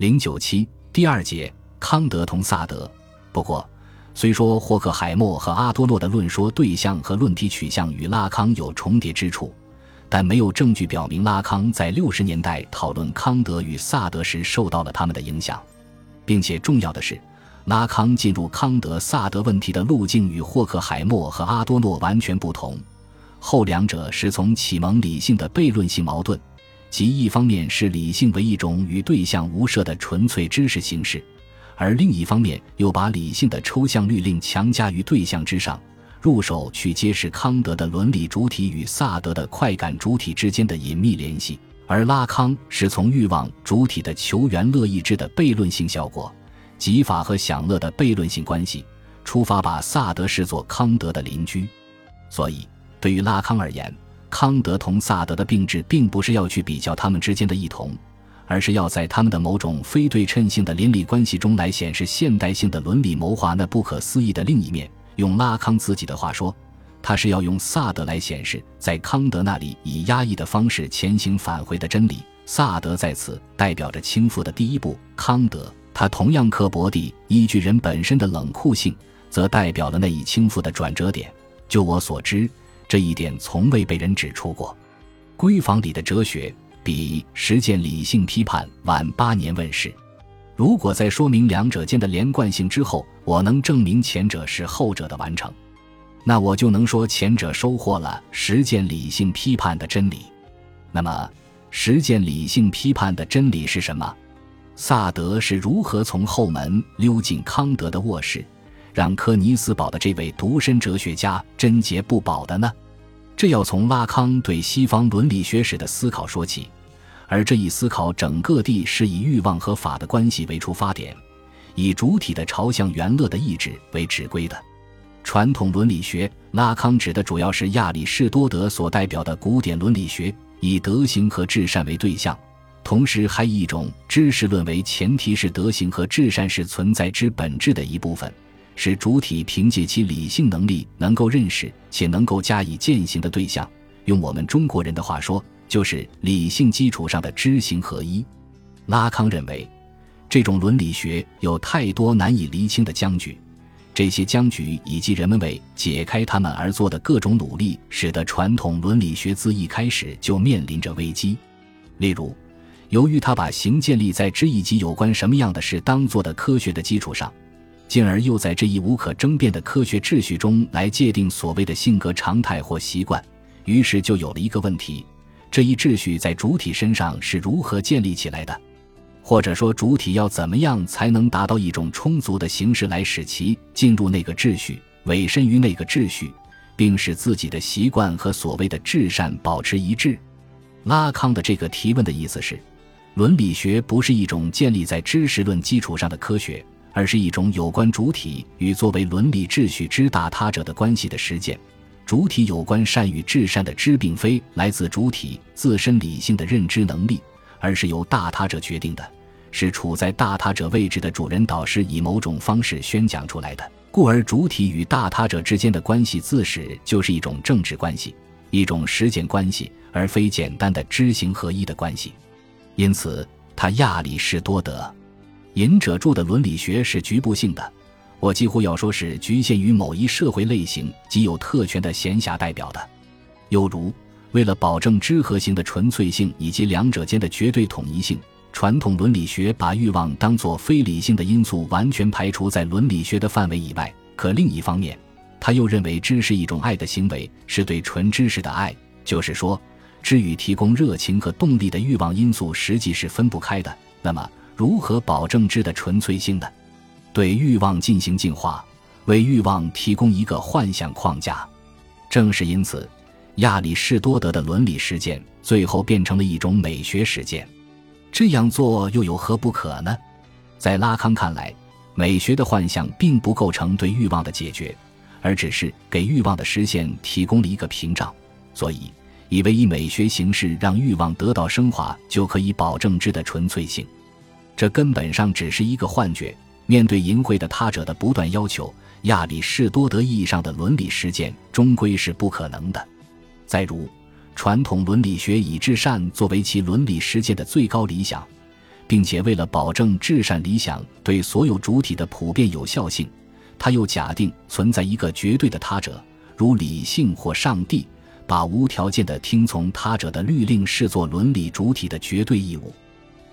零九七第二节，康德同萨德。不过，虽说霍克海默和阿多诺的论说对象和论题取向与拉康有重叠之处，但没有证据表明拉康在六十年代讨论康德与萨德时受到了他们的影响，并且重要的是，拉康进入康德萨德问题的路径与霍克海默和阿多诺完全不同。后两者是从启蒙理性的悖论性矛盾。即一方面是理性为一种与对象无涉的纯粹知识形式，而另一方面又把理性的抽象律令强加于对象之上，入手去揭示康德的伦理主体与萨德的快感主体之间的隐秘联系，而拉康是从欲望主体的求原乐意志的悖论性效果，即法和享乐的悖论性关系出发，把萨德视作康德的邻居。所以，对于拉康而言。康德同萨德的并置，并不是要去比较他们之间的异同，而是要在他们的某种非对称性的邻里关系中来显示现代性的伦理谋划那不可思议的另一面。用拉康自己的话说，他是要用萨德来显示在康德那里以压抑的方式前行返回的真理。萨德在此代表着倾覆的第一步，康德他同样刻薄地依据人本身的冷酷性，则代表了那一倾覆的转折点。就我所知。这一点从未被人指出过。闺房里的哲学比实践理性批判晚八年问世。如果在说明两者间的连贯性之后，我能证明前者是后者的完成，那我就能说前者收获了实践理性批判的真理。那么，实践理性批判的真理是什么？萨德是如何从后门溜进康德的卧室？让科尼斯堡的这位独身哲学家贞洁不保的呢？这要从拉康对西方伦理学史的思考说起，而这一思考整个地是以欲望和法的关系为出发点，以主体的朝向原乐的意志为指归的。传统伦理学，拉康指的主要是亚里士多德所代表的古典伦理学，以德行和至善为对象，同时还以一种知识论为前提，是德行和至善是存在之本质的一部分。使主体凭借其理性能力能够认识且能够加以践行的对象，用我们中国人的话说，就是理性基础上的知行合一。拉康认为，这种伦理学有太多难以厘清的僵局，这些僵局以及人们为解开它们而做的各种努力，使得传统伦理学自一开始就面临着危机。例如，由于他把行建立在知以及有关什么样的事当做的科学的基础上。进而又在这一无可争辩的科学秩序中来界定所谓的性格常态或习惯，于是就有了一个问题：这一秩序在主体身上是如何建立起来的？或者说，主体要怎么样才能达到一种充足的形式来使其进入那个秩序，委身于那个秩序，并使自己的习惯和所谓的至善保持一致？拉康的这个提问的意思是：伦理学不是一种建立在知识论基础上的科学。而是一种有关主体与作为伦理秩序之大他者的关系的实践。主体有关善与至善的知，并非来自主体自身理性的认知能力，而是由大他者决定的，是处在大他者位置的主人导师以某种方式宣讲出来的。故而，主体与大他者之间的关系自始就是一种政治关系，一种实践关系，而非简单的知行合一的关系。因此，他亚里士多德。隐者著的伦理学是局部性的，我几乎要说是局限于某一社会类型及有特权的闲暇代表的。又如，为了保证知和行的纯粹性以及两者间的绝对统一性，传统伦理学把欲望当作非理性的因素完全排除在伦理学的范围以外。可另一方面，他又认为知是一种爱的行为，是对纯知识的爱，就是说，知与提供热情和动力的欲望因素实际是分不开的。那么，如何保证知的纯粹性呢？对欲望进行净化，为欲望提供一个幻想框架。正是因此，亚里士多德的伦理实践最后变成了一种美学实践。这样做又有何不可呢？在拉康看来，美学的幻象并不构成对欲望的解决，而只是给欲望的实现提供了一个屏障。所以，以为以美学形式让欲望得到升华，就可以保证知的纯粹性。这根本上只是一个幻觉。面对淫秽的他者的不断要求，亚里士多德意义上的伦理实践终归是不可能的。再如，传统伦理学以至善作为其伦理实践的最高理想，并且为了保证至善理想对所有主体的普遍有效性，他又假定存在一个绝对的他者，如理性或上帝，把无条件的听从他者的律令视作伦理主体的绝对义务。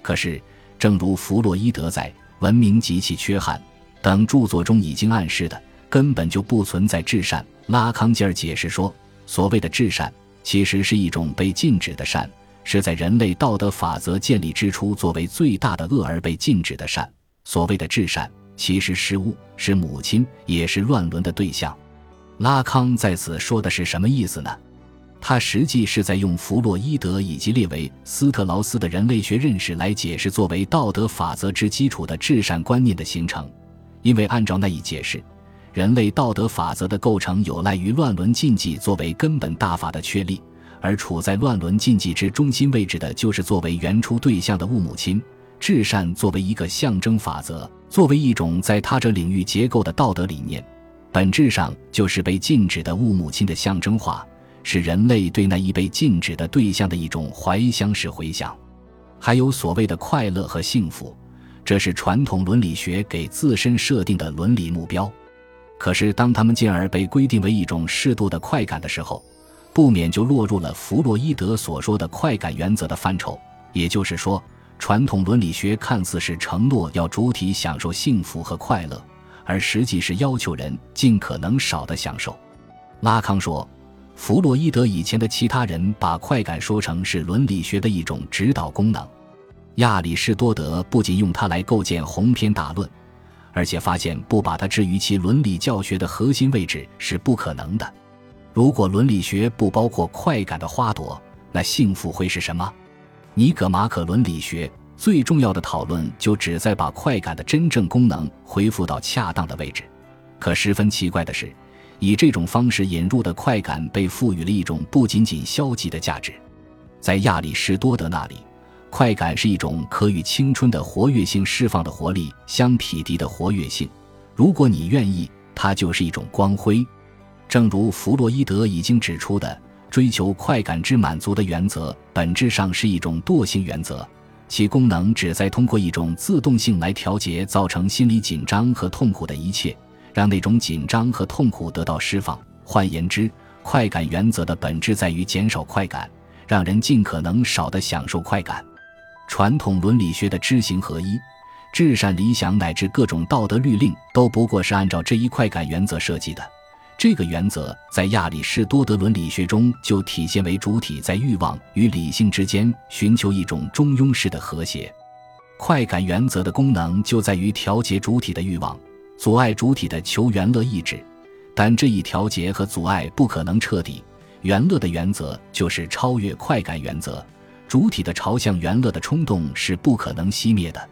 可是，正如弗洛伊德在《文明及其缺憾》等著作中已经暗示的，根本就不存在至善。拉康进而解释说，所谓的至善，其实是一种被禁止的善。是在人类道德法则建立之初，作为最大的恶而被禁止的善。所谓的至善，其实是物，是母亲，也是乱伦的对象。拉康在此说的是什么意思呢？他实际是在用弗洛伊德以及列维斯特劳斯的人类学认识来解释作为道德法则之基础的至善观念的形成。因为按照那一解释，人类道德法则的构成有赖于乱伦禁忌作为根本大法的确立。而处在乱伦禁忌之中心位置的，就是作为原初对象的物母亲。至善作为一个象征法则，作为一种在他者领域结构的道德理念，本质上就是被禁止的物母亲的象征化，是人类对那一被禁止的对象的一种怀乡式回想。还有所谓的快乐和幸福，这是传统伦理学给自身设定的伦理目标。可是，当他们进而被规定为一种适度的快感的时候，不免就落入了弗洛伊德所说的快感原则的范畴，也就是说，传统伦理学看似是承诺要主体享受幸福和快乐，而实际是要求人尽可能少的享受。拉康说，弗洛伊德以前的其他人把快感说成是伦理学的一种指导功能，亚里士多德不仅用它来构建鸿篇大论，而且发现不把它置于其伦理教学的核心位置是不可能的。如果伦理学不包括快感的花朵，那幸福会是什么？尼格马可伦理学最重要的讨论就旨在把快感的真正功能恢复到恰当的位置。可十分奇怪的是，以这种方式引入的快感被赋予了一种不仅仅消极的价值。在亚里士多德那里，快感是一种可与青春的活跃性释放的活力相匹敌的活跃性。如果你愿意，它就是一种光辉。正如弗洛伊德已经指出的，追求快感之满足的原则本质上是一种惰性原则，其功能旨在通过一种自动性来调节造成心理紧张和痛苦的一切，让那种紧张和痛苦得到释放。换言之，快感原则的本质在于减少快感，让人尽可能少的享受快感。传统伦理学的知行合一、至善理想乃至各种道德律令，都不过是按照这一快感原则设计的。这个原则在亚里士多德伦理学中就体现为主体在欲望与理性之间寻求一种中庸式的和谐。快感原则的功能就在于调节主体的欲望，阻碍主体的求原乐意志。但这一调节和阻碍不可能彻底。原乐的原则就是超越快感原则，主体的朝向原乐的冲动是不可能熄灭的。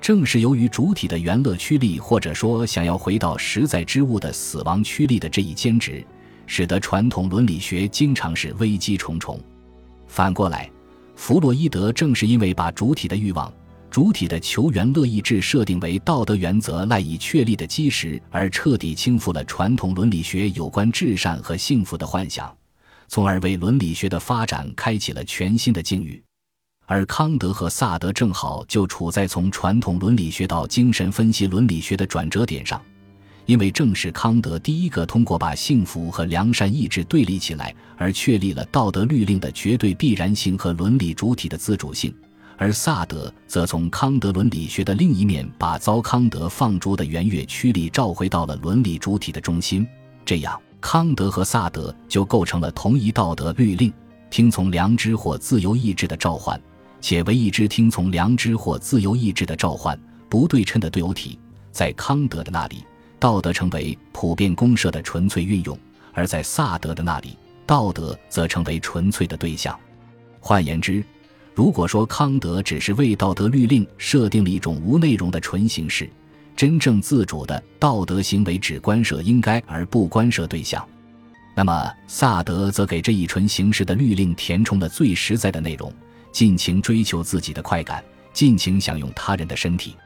正是由于主体的原乐驱力，或者说想要回到实在之物的死亡驱力的这一坚持，使得传统伦理学经常是危机重重。反过来，弗洛伊德正是因为把主体的欲望、主体的求原乐意志设定为道德原则赖以确立的基石，而彻底倾覆了传统伦理学有关至善和幸福的幻想，从而为伦理学的发展开启了全新的境遇。而康德和萨德正好就处在从传统伦理学到精神分析伦理学的转折点上，因为正是康德第一个通过把幸福和良善意志对立起来，而确立了道德律令的绝对必然性和伦理主体的自主性；而萨德则从康德伦理学的另一面，把遭康德放逐的圆月驱力召回到了伦理主体的中心。这样，康德和萨德就构成了同一道德律令：听从良知或自由意志的召唤。且为一只听从良知或自由意志的召唤，不对称的对偶体。在康德的那里，道德成为普遍公社的纯粹运用；而在萨德的那里，道德则成为纯粹的对象。换言之，如果说康德只是为道德律令设定了一种无内容的纯形式，真正自主的道德行为只关涉应该而不关涉对象，那么萨德则给这一纯形式的律令填充了最实在的内容。尽情追求自己的快感，尽情享用他人的身体，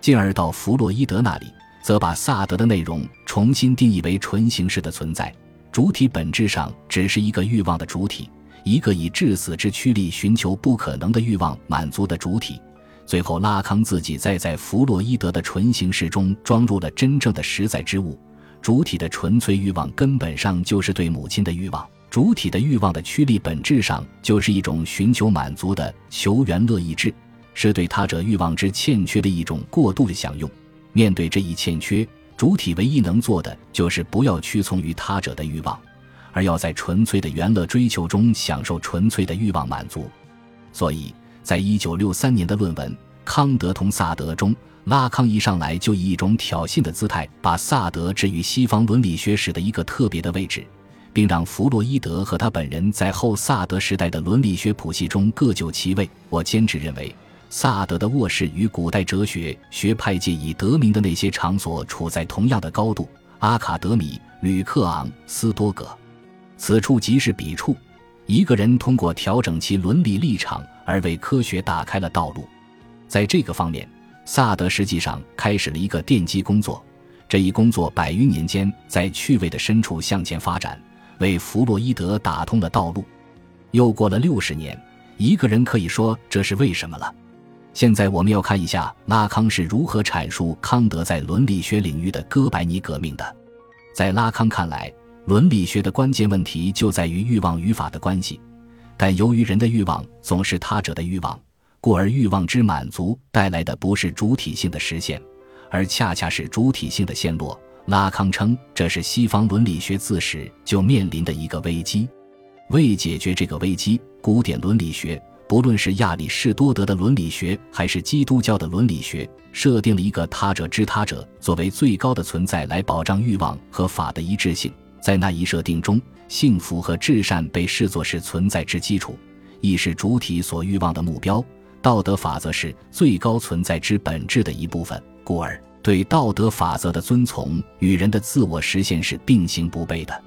进而到弗洛伊德那里，则把萨德的内容重新定义为纯形式的存在，主体本质上只是一个欲望的主体，一个以至死之驱力寻求不可能的欲望满足的主体，最后，拉康自己再在弗洛伊德的纯形式中装入了真正的实在之物。主体的纯粹欲望根本上就是对母亲的欲望。主体的欲望的驱力本质上就是一种寻求满足的求原乐意志，是对他者欲望之欠缺的一种过度的享用。面对这一欠缺，主体唯一能做的就是不要屈从于他者的欲望，而要在纯粹的原乐追求中享受纯粹的欲望满足。所以，在一九六三年的论文《康德同萨德》中，拉康一上来就以一种挑衅的姿态，把萨德置于西方伦理学史的一个特别的位置。并让弗洛伊德和他本人在后萨德时代的伦理学谱系中各就其位。我坚持认为，萨德的卧室与古代哲学学派界已得名的那些场所处在同样的高度。阿卡德米、吕克昂、斯多葛，此处即是彼处。一个人通过调整其伦理立场而为科学打开了道路。在这个方面，萨德实际上开始了一个奠基工作。这一工作百余年间在趣味的深处向前发展。为弗洛伊德打通了道路。又过了六十年，一个人可以说这是为什么了。现在我们要看一下拉康是如何阐述康德在伦理学领域的哥白尼革命的。在拉康看来，伦理学的关键问题就在于欲望与法的关系。但由于人的欲望总是他者的欲望，故而欲望之满足带来的不是主体性的实现，而恰恰是主体性的陷落。拉康称，这是西方伦理学自始就面临的一个危机。为解决这个危机，古典伦理学，不论是亚里士多德的伦理学，还是基督教的伦理学，设定了一个他者之他者作为最高的存在来保障欲望和法的一致性。在那一设定中，幸福和至善被视作是存在之基础，亦是主体所欲望的目标。道德法则是最高存在之本质的一部分，故而。对道德法则的遵从与人的自我实现是并行不悖的。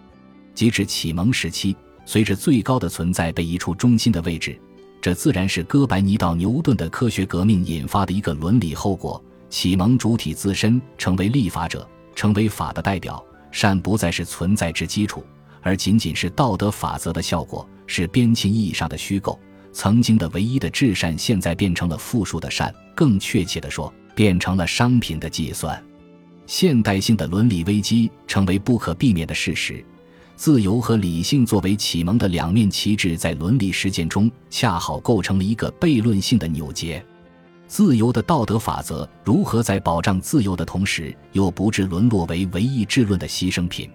即至启蒙时期，随着最高的存在被移出中心的位置，这自然是哥白尼到牛顿的科学革命引发的一个伦理后果。启蒙主体自身成为立法者，成为法的代表，善不再是存在之基础，而仅仅是道德法则的效果，是边沁意义上的虚构。曾经的唯一的至善，现在变成了复数的善。更确切地说。变成了商品的计算，现代性的伦理危机成为不可避免的事实。自由和理性作为启蒙的两面旗帜，在伦理实践中恰好构成了一个悖论性的纽结。自由的道德法则如何在保障自由的同时，又不致沦落为唯一智论的牺牲品？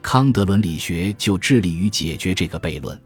康德伦理学就致力于解决这个悖论。